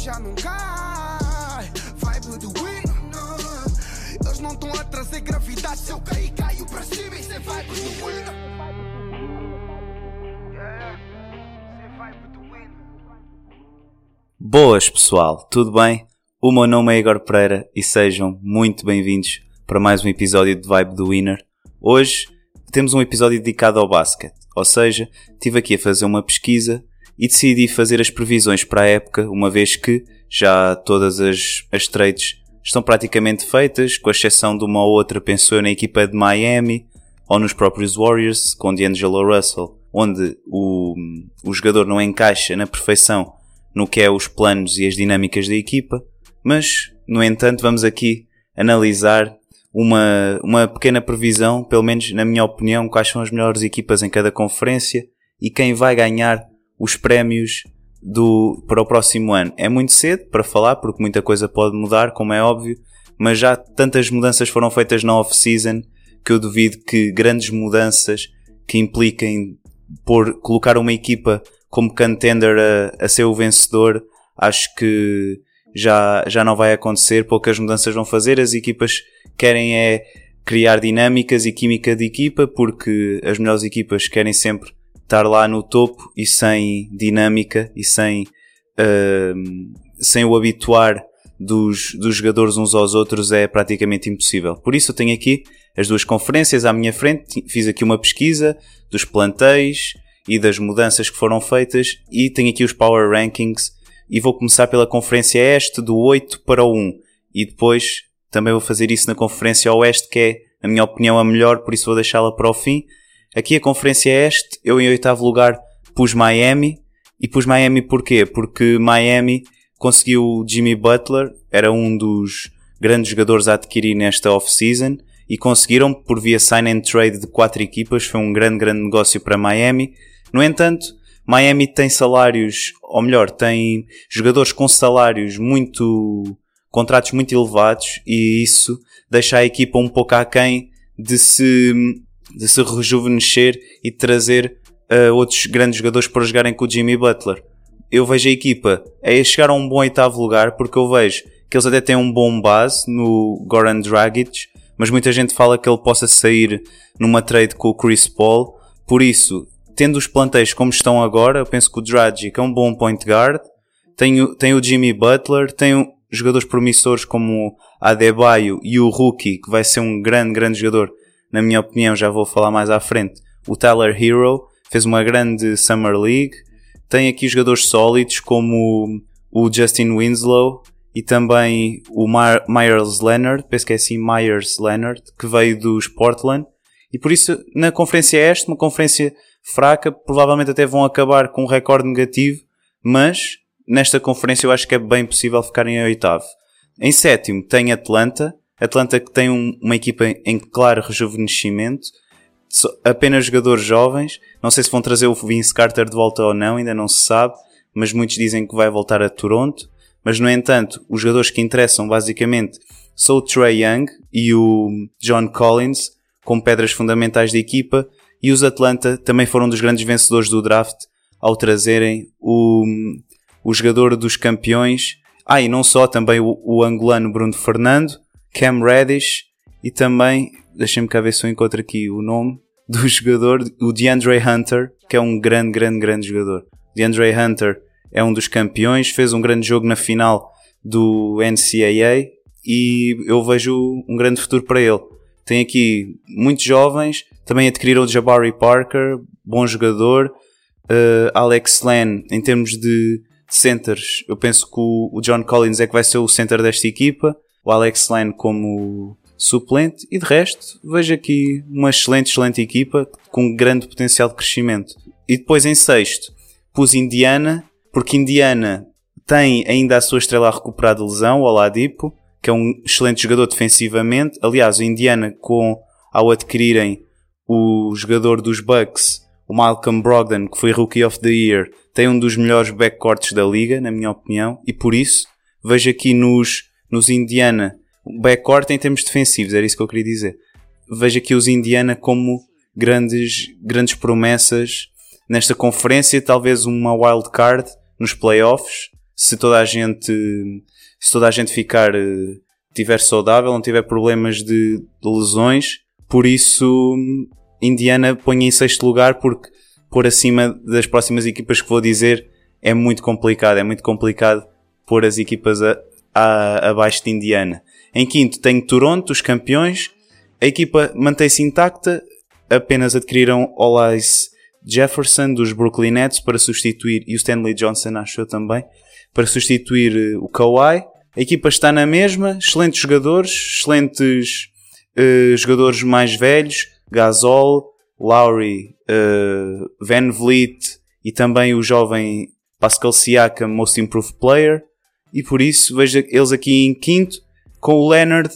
já não cai. Vibe do. Eles não estão a trazer gravidade. Se eu cair, caio cima. Isso é vibe do. Boas pessoal, tudo bem? O meu nome é Igor Pereira e sejam muito bem-vindos para mais um episódio de Vibe do Winner. Hoje temos um episódio dedicado ao basquete, ou seja, estive aqui a fazer uma pesquisa e decidi fazer as previsões para a época, uma vez que já todas as, as trades estão praticamente feitas, com exceção de uma ou outra, penso eu, na equipa de Miami ou nos próprios Warriors, com D'Angelo Russell, onde o, o jogador não encaixa na perfeição no que é os planos e as dinâmicas da equipa, mas, no entanto, vamos aqui analisar uma, uma pequena previsão, pelo menos na minha opinião, quais são as melhores equipas em cada conferência e quem vai ganhar os prémios do, para o próximo ano. É muito cedo para falar, porque muita coisa pode mudar, como é óbvio, mas já tantas mudanças foram feitas na off-season que eu duvido que grandes mudanças que impliquem por colocar uma equipa como contender a, a ser o vencedor, acho que já, já não vai acontecer, poucas mudanças vão fazer, as equipas querem é criar dinâmicas e química de equipa, porque as melhores equipas querem sempre estar lá no topo e sem dinâmica e sem, uh, sem o habituar dos, dos jogadores uns aos outros é praticamente impossível. Por isso eu tenho aqui as duas conferências à minha frente, fiz aqui uma pesquisa dos plantéis e das mudanças que foram feitas e tenho aqui os Power Rankings e vou começar pela Conferência Este do 8 para o 1 e depois também vou fazer isso na Conferência Oeste que é, na minha opinião, a melhor, por isso vou deixá-la para o fim. Aqui a Conferência Este, eu em oitavo lugar pus Miami e pus Miami porquê? Porque Miami conseguiu Jimmy Butler, era um dos grandes jogadores a adquirir nesta off-season e conseguiram por via sign and trade de quatro equipas, foi um grande, grande negócio para Miami. No entanto, Miami tem salários, ou melhor, tem jogadores com salários muito, contratos muito elevados e isso deixa a equipa um pouco aquém de se, de se rejuvenescer e trazer uh, outros grandes jogadores para jogarem com o Jimmy Butler. Eu vejo a equipa a chegar a um bom oitavo lugar porque eu vejo que eles até têm um bom base no Goran Dragic, mas muita gente fala que ele possa sair numa trade com o Chris Paul. Por isso, tendo os plantéis como estão agora, eu penso que o Dragic é um bom point guard. Tem, o, tem o Jimmy Butler, tem jogadores promissores como o Adebayo e o Rookie, que vai ser um grande, grande jogador. Na minha opinião, já vou falar mais à frente. O Tyler Hero fez uma grande Summer League. Tem aqui jogadores sólidos como o Justin Winslow e também o Myers Leonard, penso que é assim, Myers Leonard, que veio dos Portland. E por isso, na Conferência Este, uma conferência fraca, provavelmente até vão acabar com um recorde negativo, mas nesta conferência eu acho que é bem possível ficar em oitavo. Em sétimo tem Atlanta, Atlanta que tem um, uma equipa em claro rejuvenescimento, apenas jogadores jovens, não sei se vão trazer o Vince Carter de volta ou não, ainda não se sabe, mas muitos dizem que vai voltar a Toronto. Mas no entanto, os jogadores que interessam basicamente são o Trey Young e o John Collins, como pedras fundamentais da equipa, e os Atlanta também foram dos grandes vencedores do draft ao trazerem o, o jogador dos campeões. Ah, e não só, também o, o angolano Bruno Fernando, Cam Reddish e também, deixem-me cá ver se eu encontro aqui o nome do jogador, o DeAndre Hunter, que é um grande, grande, grande jogador. DeAndre Hunter é um dos campeões, fez um grande jogo na final do NCAA e eu vejo um grande futuro para ele. Tem aqui muitos jovens, também adquiriram o Jabari Parker, bom jogador. Uh, Alex Len, em termos de centers, eu penso que o, John Collins é que vai ser o center desta equipa. O Alex Len como suplente. E de resto, vejo aqui uma excelente, excelente equipa com grande potencial de crescimento. E depois em sexto, pus Indiana, porque Indiana tem ainda a sua estrela a recuperar de lesão, o Oladipo, que é um excelente jogador defensivamente. Aliás, o Indiana, com, ao adquirirem o jogador dos Bucks, o Malcolm Brogdon, que foi Rookie of the Year, tem um dos melhores backcourts da liga, na minha opinião, e por isso vejo aqui nos, nos Indiana, backcourt em termos defensivos, era isso que eu queria dizer. Vejo aqui os Indiana como grandes, grandes promessas nesta conferência, talvez uma wild card nos playoffs, se toda a gente, se toda a gente ficar, uh, tiver saudável, não tiver problemas de, de lesões. Por isso, Indiana põe em sexto lugar porque por acima das próximas equipas que vou dizer é muito complicado. É muito complicado pôr as equipas a, a, abaixo de Indiana. Em quinto tenho Toronto, os campeões. A equipa mantém-se intacta, apenas adquiriram Olais Jefferson dos Brooklyn Nets para substituir, e o Stanley Johnson achou também, para substituir eh, o Kawhi. A equipa está na mesma, excelentes jogadores, excelentes uh, jogadores mais velhos, Gasol, Lowry, uh, Van Vliet e também o jovem Pascal Siakam, Most Improved Player. E por isso vejo eles aqui em quinto, com o Leonard.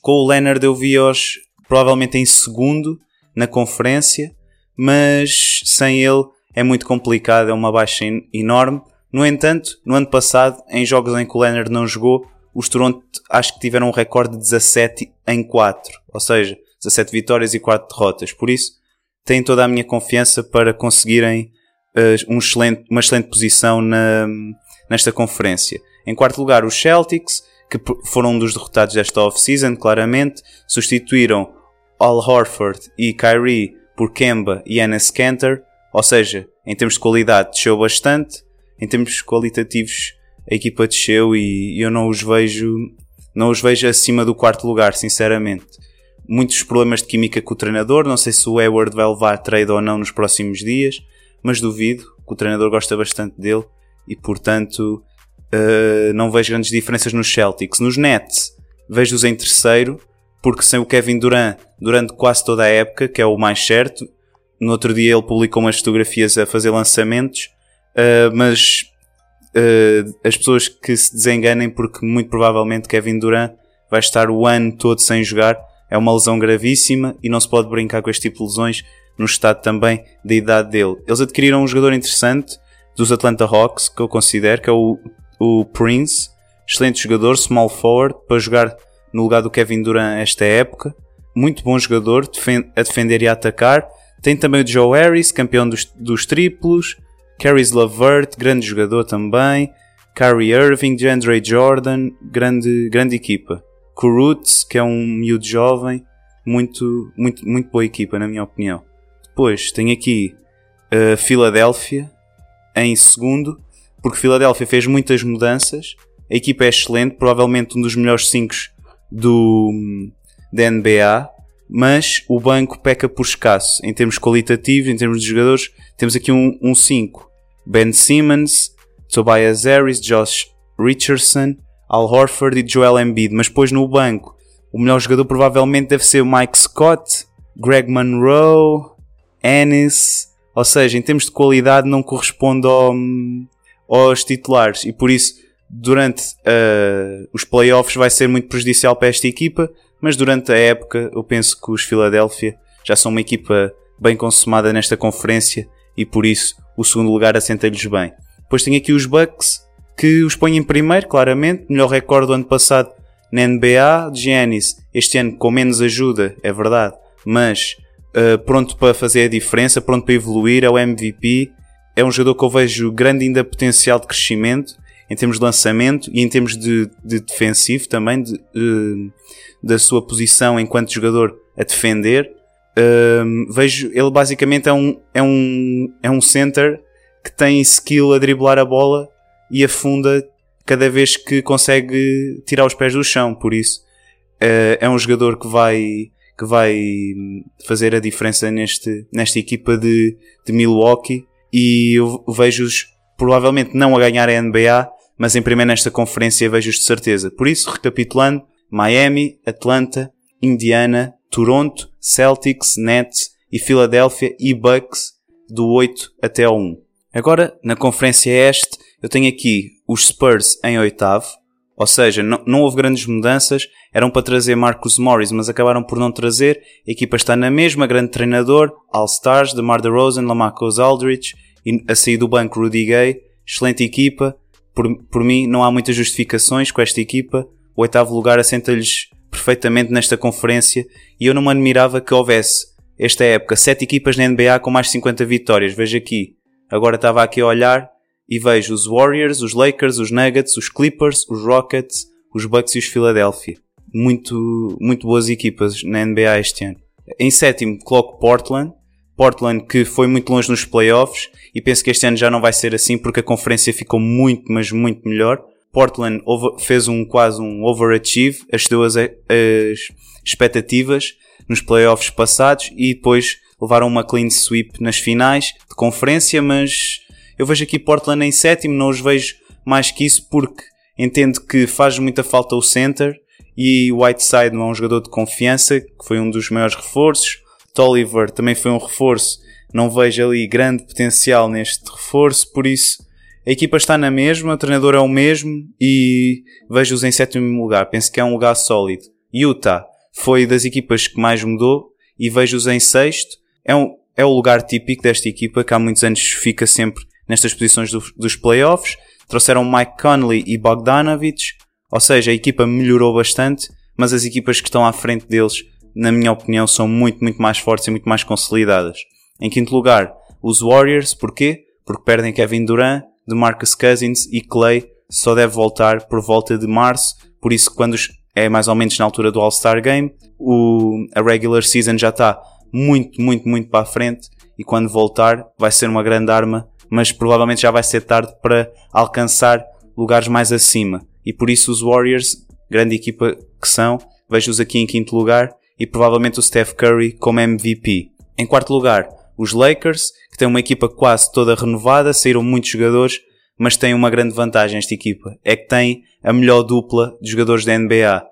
Com o Leonard eu vi-os provavelmente em segundo na conferência, mas sem ele é muito complicado, é uma baixa enorme. No entanto, no ano passado, em jogos em que o Leonard não jogou, os Toronto acho que tiveram um recorde de 17 em 4, ou seja, 17 vitórias e 4 derrotas. Por isso, têm toda a minha confiança para conseguirem uh, um excelente, uma excelente posição na, nesta conferência. Em quarto lugar, os Celtics, que foram um dos derrotados desta off-season, claramente, substituíram Al Horford e Kyrie por Kemba e Enes Kanter, ou seja, em termos de qualidade desceu bastante, em termos qualitativos a equipa desceu e eu não os vejo não os vejo acima do quarto lugar, sinceramente. Muitos problemas de química com o treinador, não sei se o Hayward vai levar trade ou não nos próximos dias, mas duvido, que o treinador gosta bastante dele e portanto uh, não vejo grandes diferenças nos Celtics. Nos Nets vejo-os em terceiro, porque sem o Kevin Durant durante quase toda a época, que é o mais certo. No outro dia ele publicou umas fotografias a fazer lançamentos, uh, mas uh, as pessoas que se desenganem porque muito provavelmente Kevin Durant vai estar o ano todo sem jogar. É uma lesão gravíssima e não se pode brincar com este tipo de lesões no estado também da idade dele. Eles adquiriram um jogador interessante dos Atlanta Hawks, que eu considero, que é o, o Prince, excelente jogador, small forward, para jogar no lugar do Kevin Durant esta época. Muito bom jogador a defender e a atacar. Tem também o Joe Harris, campeão dos, dos triplos. Caris Lavert, grande jogador também. Kyrie Irving, DeAndre Jordan, grande, grande equipa. Kurutz, que é um miúdo jovem, muito, muito, muito boa equipa, na minha opinião. Depois tem aqui a uh, Filadélfia em segundo, porque Filadélfia fez muitas mudanças. A equipa é excelente, provavelmente um dos melhores 5 do, da NBA, mas o banco peca por escasso em termos qualitativos, em termos de jogadores. Temos aqui um 5. Um ben Simmons, Tobias Harris, Josh Richardson, Al Horford e Joel Embiid. Mas depois no banco, o melhor jogador provavelmente deve ser o Mike Scott, Greg Monroe, Ennis. Ou seja, em termos de qualidade não corresponde ao, aos titulares. E por isso durante uh, os playoffs vai ser muito prejudicial para esta equipa, mas durante a época eu penso que os Philadelphia já são uma equipa bem consumada nesta conferência e por isso o segundo lugar assenta-lhes bem. Depois tem aqui os Bucks que os põem em primeiro, claramente, melhor recorde do ano passado na NBA, Giannis, este ano com menos ajuda, é verdade, mas uh, pronto para fazer a diferença, pronto para evoluir, é o MVP, é um jogador que eu vejo grande ainda potencial de crescimento em termos de lançamento e em termos de, de defensivo também, de, uh, da sua posição enquanto jogador a defender. Uh, vejo, ele basicamente é um, é, um, é um center que tem skill a driblar a bola e afunda cada vez que consegue tirar os pés do chão, por isso uh, é um jogador que vai, que vai fazer a diferença neste, nesta equipa de, de Milwaukee e eu vejo-os provavelmente não a ganhar a NBA, mas em primeiro nesta conferência vejo-os de certeza. Por isso, recapitulando, Miami, Atlanta, Indiana, Toronto, Celtics, Nets e Philadelphia e Bucks do 8 até ao 1. Agora, na conferência este, eu tenho aqui os Spurs em oitavo, ou seja, não, não houve grandes mudanças, eram para trazer Marcus Morris, mas acabaram por não trazer. A equipa está na mesma, grande treinador, All-Stars, DeMar DeRozan, Lamarcus Aldridge, e a sair do banco Rudy Gay, excelente equipa, por, por mim, não há muitas justificações com esta equipa. O oitavo lugar assenta-lhes perfeitamente nesta conferência e eu não me admirava que houvesse, esta época, sete equipas na NBA com mais de 50 vitórias. Veja aqui. Agora estava aqui a olhar e vejo os Warriors, os Lakers, os Nuggets, os Clippers, os Rockets, os Bucks e os Philadelphia. Muito, muito boas equipas na NBA este ano. Em sétimo coloco Portland. Portland que foi muito longe nos playoffs e penso que este ano já não vai ser assim porque a conferência ficou muito, mas muito melhor. Portland fez um quase um overachieve, excedeu as, as expectativas nos playoffs passados e depois levaram uma clean sweep nas finais de conferência, mas eu vejo aqui Portland em sétimo, não os vejo mais que isso porque entendo que faz muita falta o center e Whiteside não é um jogador de confiança, que foi um dos maiores reforços. Tolliver também foi um reforço, não vejo ali grande potencial neste reforço, por isso a equipa está na mesma, o treinador é o mesmo e vejo-os em sétimo lugar. Penso que é um lugar sólido. Utah foi das equipas que mais mudou e vejo-os em sexto. É, um, é o lugar típico desta equipa que há muitos anos fica sempre nestas posições do, dos playoffs. Trouxeram Mike Conley e Bogdanovich, ou seja, a equipa melhorou bastante, mas as equipas que estão à frente deles, na minha opinião, são muito, muito mais fortes e muito mais consolidadas. Em quinto lugar, os Warriors, porquê? Porque perdem Kevin Durant, DeMarcus Cousins e Clay só deve voltar por volta de março, por isso quando é mais ou menos na altura do All-Star Game, o, a regular season já está muito, muito, muito para a frente e quando voltar vai ser uma grande arma, mas provavelmente já vai ser tarde para alcançar lugares mais acima. E por isso os Warriors, grande equipa que são, vejo-os aqui em quinto lugar e provavelmente o Steph Curry como MVP. Em quarto lugar, os Lakers, que têm uma equipa quase toda renovada, saíram muitos jogadores, mas têm uma grande vantagem esta equipa. É que tem a melhor dupla de jogadores da NBA.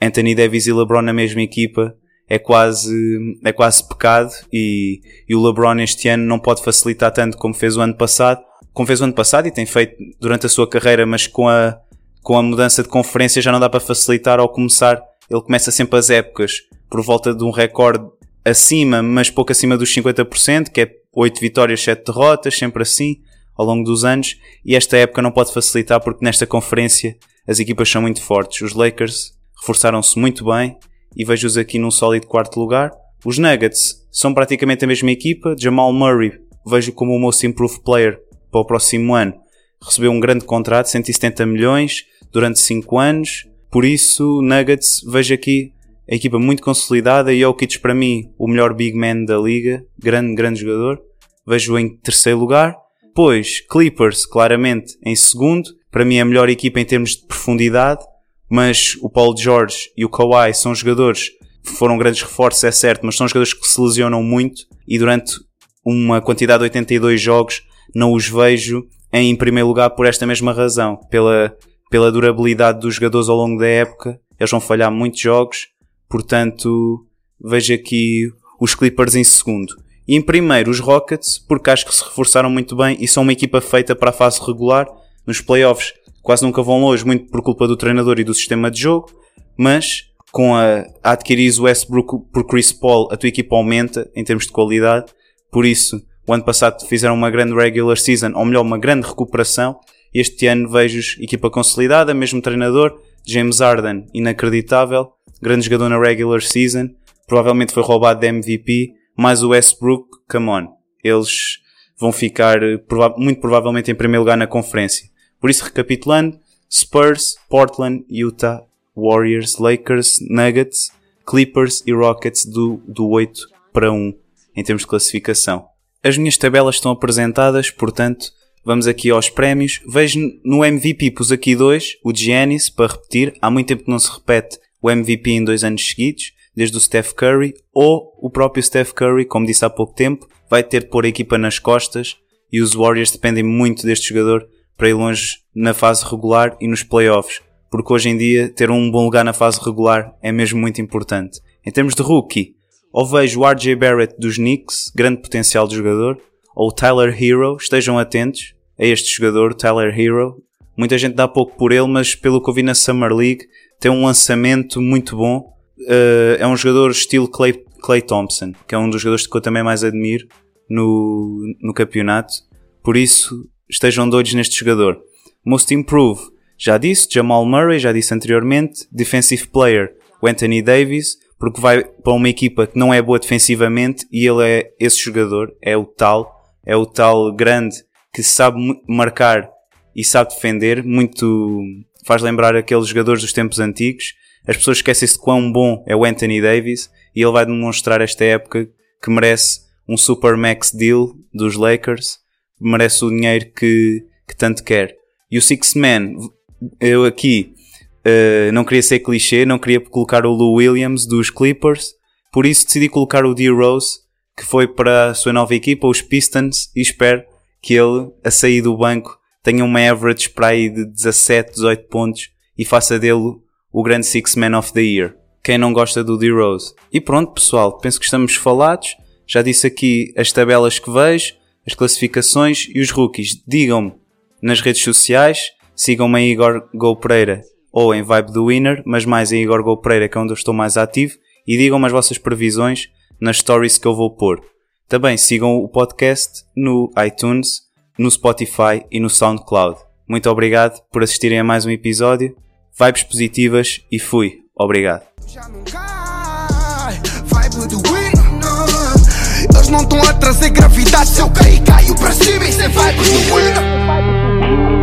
Anthony Davis e LeBron na mesma equipa é quase, é quase pecado e, e o LeBron este ano não pode facilitar tanto como fez o ano passado. Como fez o ano passado e tem feito durante a sua carreira, mas com a, com a mudança de conferência já não dá para facilitar ao começar. Ele começa sempre as épocas por volta de um recorde acima, mas pouco acima dos 50%, que é 8 vitórias, 7 derrotas, sempre assim ao longo dos anos e esta época não pode facilitar porque nesta conferência as equipas são muito fortes. Os Lakers reforçaram-se muito bem e vejo-os aqui num sólido quarto lugar. Os Nuggets são praticamente a mesma equipa. Jamal Murray vejo como o most improved player para o próximo ano. Recebeu um grande contrato, 170 milhões durante 5 anos. Por isso, Nuggets vejo aqui a equipa muito consolidada e Jokic para mim o melhor big man da liga, grande, grande jogador. Vejo em terceiro lugar. Depois, Clippers, claramente, em segundo. Para mim, a melhor equipa em termos de profundidade. Mas o Paul George e o Kawhi são jogadores que foram grandes reforços, é certo, mas são jogadores que se lesionam muito. E durante uma quantidade de 82 jogos, não os vejo em primeiro lugar por esta mesma razão. Pela, pela durabilidade dos jogadores ao longo da época. Eles vão falhar muitos jogos. Portanto, vejo aqui os Clippers em segundo. E em primeiro, os Rockets, porque acho que se reforçaram muito bem e são uma equipa feita para a fase regular. Nos playoffs quase nunca vão longe, muito por culpa do treinador e do sistema de jogo, mas com a, a adquirir o Westbrook por Chris Paul, a tua equipa aumenta em termos de qualidade. Por isso, o ano passado fizeram uma grande regular season, ou melhor, uma grande recuperação. Este ano vejo-os equipa consolidada, mesmo treinador, James Harden, inacreditável, grande jogador na regular season, provavelmente foi roubado de MVP, mais o Westbrook, come on. Eles vão ficar eh, muito provavelmente em primeiro lugar na conferência. Por isso, recapitulando, Spurs, Portland, Utah, Warriors, Lakers, Nuggets, Clippers e Rockets do, do 8 para 1 em termos de classificação. As minhas tabelas estão apresentadas, portanto, vamos aqui aos prémios. Vejo no MVP, pus aqui dois, o Giannis, para repetir. Há muito tempo que não se repete o MVP em dois anos seguidos desde o Steph Curry, ou o próprio Steph Curry, como disse há pouco tempo, vai ter de pôr a equipa nas costas e os Warriors dependem muito deste jogador para ir longe na fase regular e nos playoffs, porque hoje em dia ter um bom lugar na fase regular é mesmo muito importante. Em termos de rookie, ou vejo o RJ Barrett dos Knicks, grande potencial de jogador, ou o Tyler Hero, estejam atentos a este jogador, Tyler Hero. Muita gente dá pouco por ele, mas pelo que eu vi na Summer League, tem um lançamento muito bom uh, é um jogador estilo Clay, Clay Thompson, que é um dos jogadores que eu também mais admiro no, no campeonato. Por isso, estejam doidos neste jogador. Most Improve, já disse, Jamal Murray, já disse anteriormente. Defensive Player, o Anthony Davis, porque vai para uma equipa que não é boa defensivamente e ele é esse jogador, é o tal, é o tal grande que sabe marcar e sabe defender, muito faz lembrar aqueles jogadores dos tempos antigos. As pessoas esquecem-se de quão bom é o Anthony Davis e ele vai demonstrar esta época que merece um super max deal dos Lakers, merece o dinheiro que, que tanto quer. E o Six Man, eu aqui uh, não queria ser clichê, não queria colocar o Lou Williams dos Clippers, por isso decidi colocar o D. Rose, que foi para a sua nova equipa, os Pistons, e espero que ele, a sair do banco, tenha uma average para aí de 17, 18 pontos e faça dele o grande Six Man of the Year. Quem não gosta do D-Rose? E pronto, pessoal, penso que estamos falados. Já disse aqui as tabelas que vejo, as classificações e os rookies. Digam-me nas redes sociais, sigam-me em Igor Go Pereira ou em Vibe do Winner, mas mais em Igor Go Pereira, que é onde eu estou mais ativo, e digam-me as vossas previsões nas stories que eu vou pôr. Também sigam o podcast no iTunes, no Spotify e no SoundCloud. Muito obrigado por assistirem a mais um episódio. Vibes positivas e fui. Obrigado não estão a trazer gravidade. Se eu cair, caio para cima e cê vai do Wina.